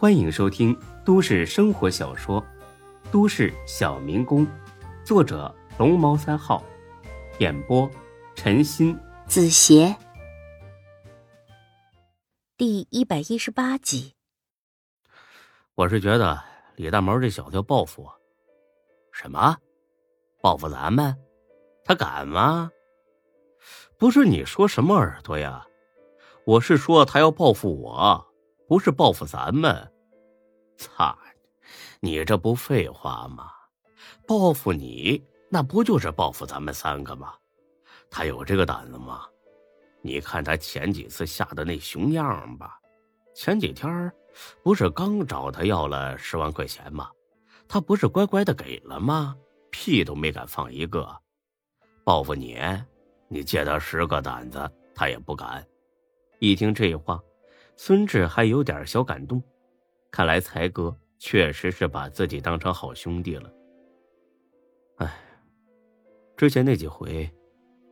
欢迎收听都市生活小说《都市小民工》，作者龙猫三号，演播陈鑫、子邪，第一百一十八集。我是觉得李大毛这小子要报复我，什么？报复咱们？他敢吗？不是你说什么耳朵呀？我是说他要报复我，不是报复咱们。操！你这不废话吗？报复你，那不就是报复咱们三个吗？他有这个胆子吗？你看他前几次吓的那熊样吧。前几天不是刚找他要了十万块钱吗？他不是乖乖的给了吗？屁都没敢放一个。报复你，你借他十个胆子，他也不敢。一听这话，孙志还有点小感动。看来才哥确实是把自己当成好兄弟了。哎，之前那几回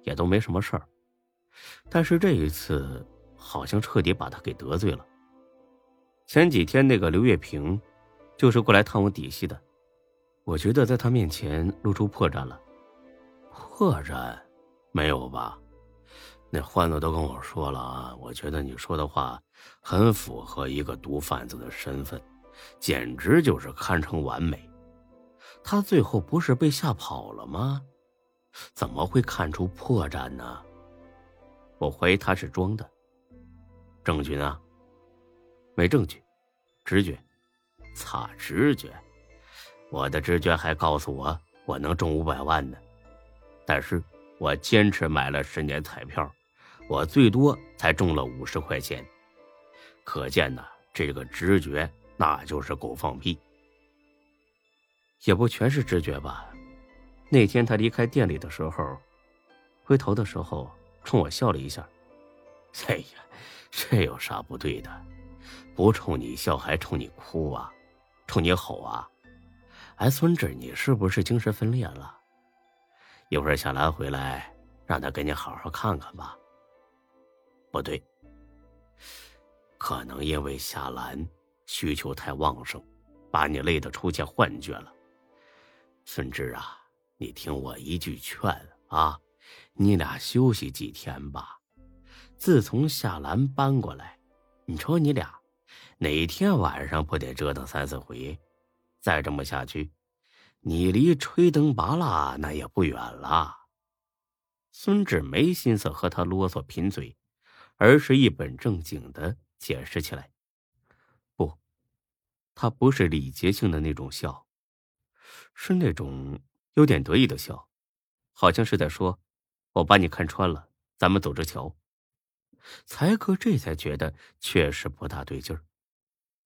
也都没什么事儿，但是这一次好像彻底把他给得罪了。前几天那个刘月平，就是过来探我底细的，我觉得在他面前露出破绽了。破绽？没有吧？那欢子都跟我说了啊，我觉得你说的话很符合一个毒贩子的身份，简直就是堪称完美。他最后不是被吓跑了吗？怎么会看出破绽呢？我怀疑他是装的。证据呢？没证据，直觉。擦，直觉！我的直觉还告诉我我能中五百万呢，但是我坚持买了十年彩票。我最多才中了五十块钱，可见呢，这个直觉那就是狗放屁。也不全是直觉吧。那天他离开店里的时候，回头的时候冲我笑了一下。哎呀，这有啥不对的？不冲你笑还冲你哭啊？冲你吼啊？哎，孙志，你是不是精神分裂了？一会儿小兰回来，让他给你好好看看吧。不对，可能因为夏兰需求太旺盛，把你累得出现幻觉了。孙志啊，你听我一句劝啊，你俩休息几天吧。自从夏兰搬过来，你说你俩哪天晚上不得折腾三四回？再这么下去，你离吹灯拔蜡那也不远了。孙志没心思和他啰嗦贫嘴。而是一本正经的解释起来。不，他不是礼节性的那种笑，是那种有点得意的笑，好像是在说：“我把你看穿了，咱们走着瞧。”才哥这才觉得确实不大对劲儿，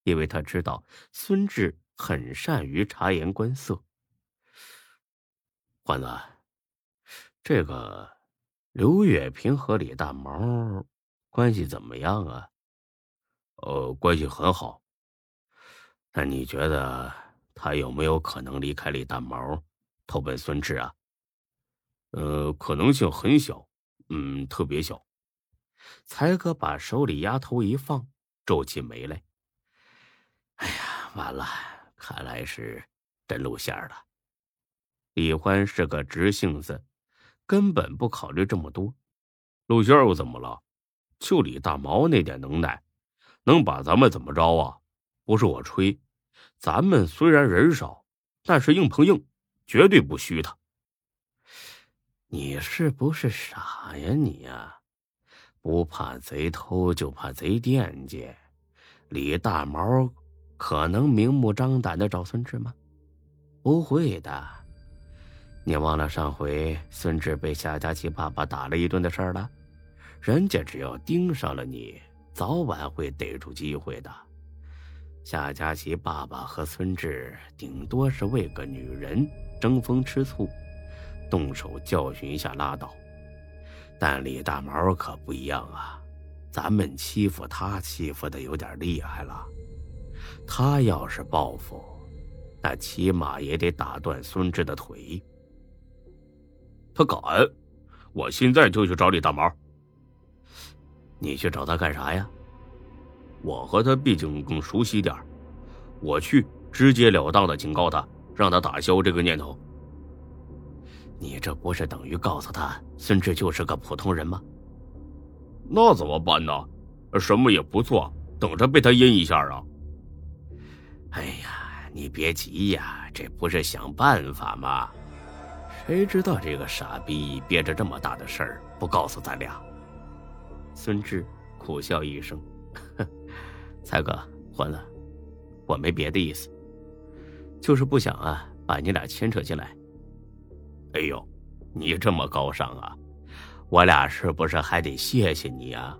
因为他知道孙志很善于察言观色。欢子，这个刘月平和李大毛。关系怎么样啊？呃，关系很好。那你觉得他有没有可能离开李大毛，投奔孙志啊？呃，可能性很小，嗯，特别小。才哥把手里丫头一放，皱起眉来。哎呀，完了，看来是真露馅了。李欢是个直性子，根本不考虑这么多。露馅又怎么了？就李大毛那点能耐，能把咱们怎么着啊？不是我吹，咱们虽然人少，但是硬碰硬，绝对不虚他。你是不是傻呀你呀？不怕贼偷，就怕贼惦记。李大毛可能明目张胆的找孙志吗？不会的。你忘了上回孙志被夏佳琪爸爸打了一顿的事儿了？人家只要盯上了你，早晚会逮住机会的。夏佳琪爸爸和孙志顶多是为个女人争风吃醋，动手教训一下拉倒。但李大毛可不一样啊，咱们欺负他欺负的有点厉害了。他要是报复，那起码也得打断孙志的腿。他敢，我现在就去找李大毛。你去找他干啥呀？我和他毕竟更熟悉点我去直截了当的警告他，让他打消这个念头。你这不是等于告诉他孙志就是个普通人吗？那怎么办呢？什么也不做，等着被他阴一下啊！哎呀，你别急呀，这不是想办法吗？谁知道这个傻逼憋着这么大的事儿不告诉咱俩？孙志苦笑一声：“ 才哥，还了，我没别的意思，就是不想啊把你俩牵扯进来。”哎呦，你这么高尚啊！我俩是不是还得谢谢你呀？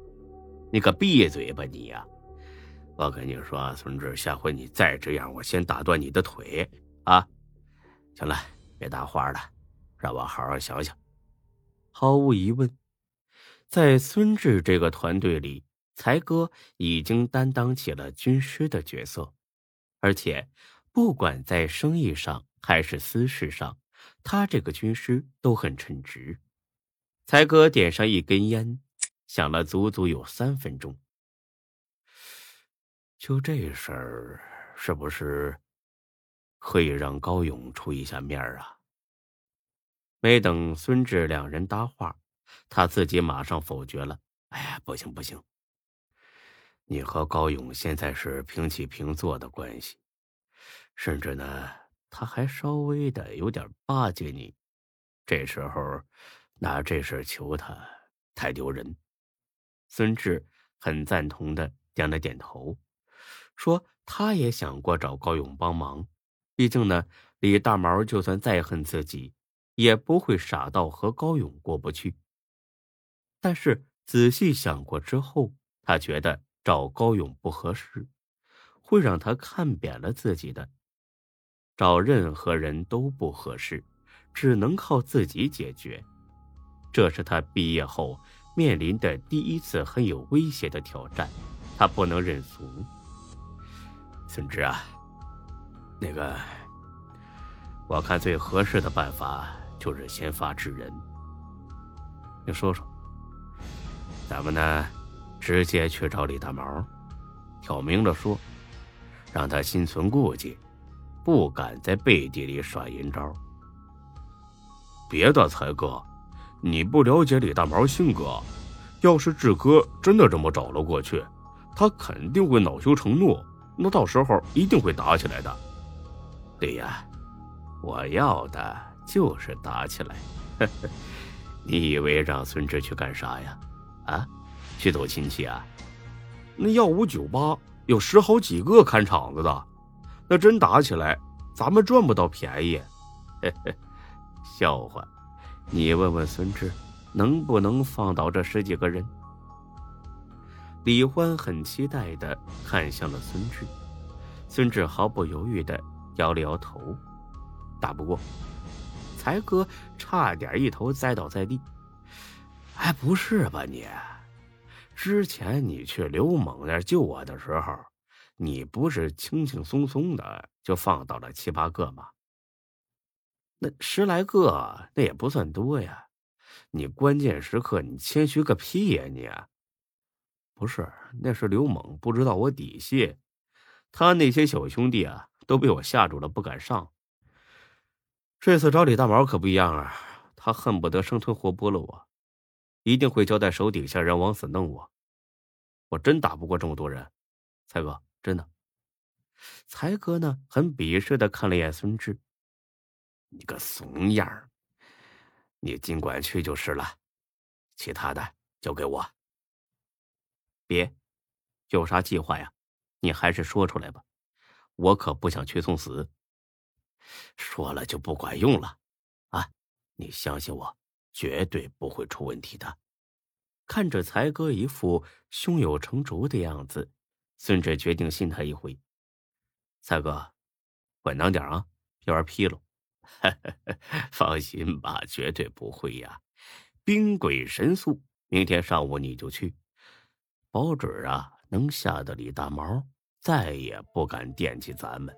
你可闭嘴吧你呀！我跟你说，孙志，下回你再这样，我先打断你的腿啊！行了，别搭话了，让我好好想想。毫无疑问，在孙志这个团队里，才哥已经担当起了军师的角色，而且不管在生意上还是私事上，他这个军师都很称职。才哥点上一根烟，想了足足有三分钟。就这事儿，是不是可以让高勇出一下面啊？没等孙志两人搭话，他自己马上否决了：“哎呀，不行不行！你和高勇现在是平起平坐的关系，甚至呢，他还稍微的有点巴结你。这时候……”拿这事求他，太丢人。孙志很赞同的点了点头，说他也想过找高勇帮忙，毕竟呢，李大毛就算再恨自己，也不会傻到和高勇过不去。但是仔细想过之后，他觉得找高勇不合适，会让他看扁了自己的。找任何人都不合适，只能靠自己解决。这是他毕业后面临的第一次很有威胁的挑战，他不能认怂。孙志啊，那个，我看最合适的办法就是先发制人。你说说，咱们呢，直接去找李大毛，挑明了说，让他心存顾忌，不敢在背地里耍阴招。别的才哥。你不了解李大毛性格，要是志哥真的这么找了过去，他肯定会恼羞成怒，那到时候一定会打起来的。对呀，我要的就是打起来。你以为让孙志去干啥呀？啊，去走亲戚啊？那耀武酒吧有十好几个看场子的，那真打起来，咱们赚不到便宜。笑话。你问问孙志，能不能放倒这十几个人？李欢很期待的看向了孙志，孙志毫不犹豫的摇了摇头，打不过。才哥差点一头栽倒在地。哎，不是吧你？之前你去刘猛那救我的时候，你不是轻轻松松的就放倒了七八个吗？那十来个，那也不算多呀。你关键时刻，你谦虚个屁呀你！不是，那是刘猛不知道我底细，他那些小兄弟啊，都被我吓住了，不敢上。这次找李大毛可不一样啊，他恨不得生吞活剥了我，一定会交代手底下人往死弄我。我真打不过这么多人，才哥，真的。才哥呢，很鄙视的看了一眼孙志。你个怂样，你尽管去就是了，其他的交给我。别，有啥计划呀？你还是说出来吧，我可不想去送死。说了就不管用了，啊！你相信我，绝对不会出问题的。看着才哥一副胸有成竹的样子，孙志决定信他一回。才哥，稳当点啊，要是劈了。放心吧，绝对不会呀！兵鬼神速，明天上午你就去，保准啊能吓得李大毛再也不敢惦记咱们。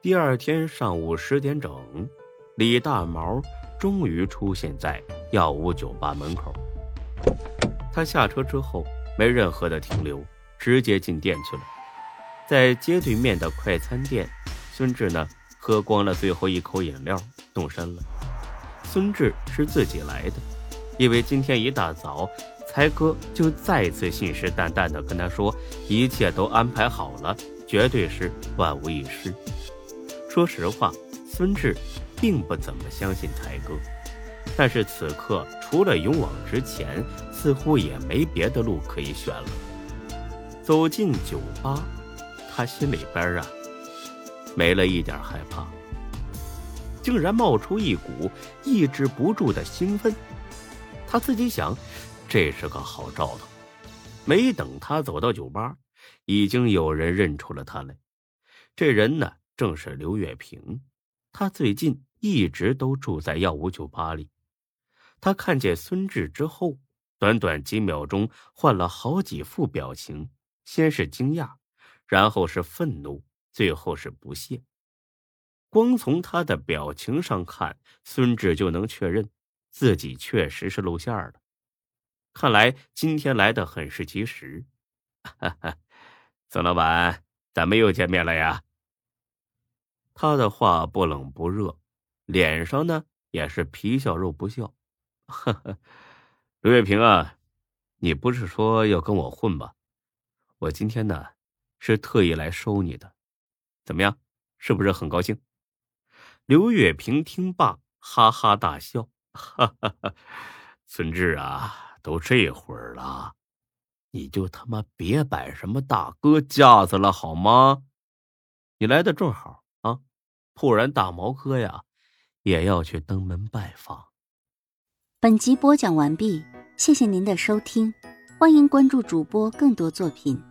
第二天上午十点整，李大毛终于出现在耀武酒吧门口。他下车之后没任何的停留，直接进店去了。在街对面的快餐店，孙志呢喝光了最后一口饮料，动身了。孙志是自己来的，因为今天一大早，才哥就再次信誓旦旦地跟他说，一切都安排好了，绝对是万无一失。说实话，孙志并不怎么相信才哥，但是此刻除了勇往直前，似乎也没别的路可以选了。走进酒吧，他心里边啊，没了一点害怕。竟然冒出一股抑制不住的兴奋，他自己想，这是个好兆头。没等他走到酒吧，已经有人认出了他来。这人呢，正是刘月平。他最近一直都住在幺五酒吧里。他看见孙志之后，短短几秒钟换了好几副表情，先是惊讶，然后是愤怒，最后是不屑。光从他的表情上看，孙志就能确认自己确实是露馅了。看来今天来的很是及时。哈哈，孙老板，咱们又见面了呀。他的话不冷不热，脸上呢也是皮笑肉不笑。呵呵，刘月平啊，你不是说要跟我混吧？我今天呢是特意来收你的，怎么样？是不是很高兴？刘月平听罢，哈哈大笑：“哈哈哈，孙志啊，都这会儿了，你就他妈别摆什么大哥架子了好吗？你来的正好啊，不然大毛哥呀也要去登门拜访。”本集播讲完毕，谢谢您的收听，欢迎关注主播更多作品。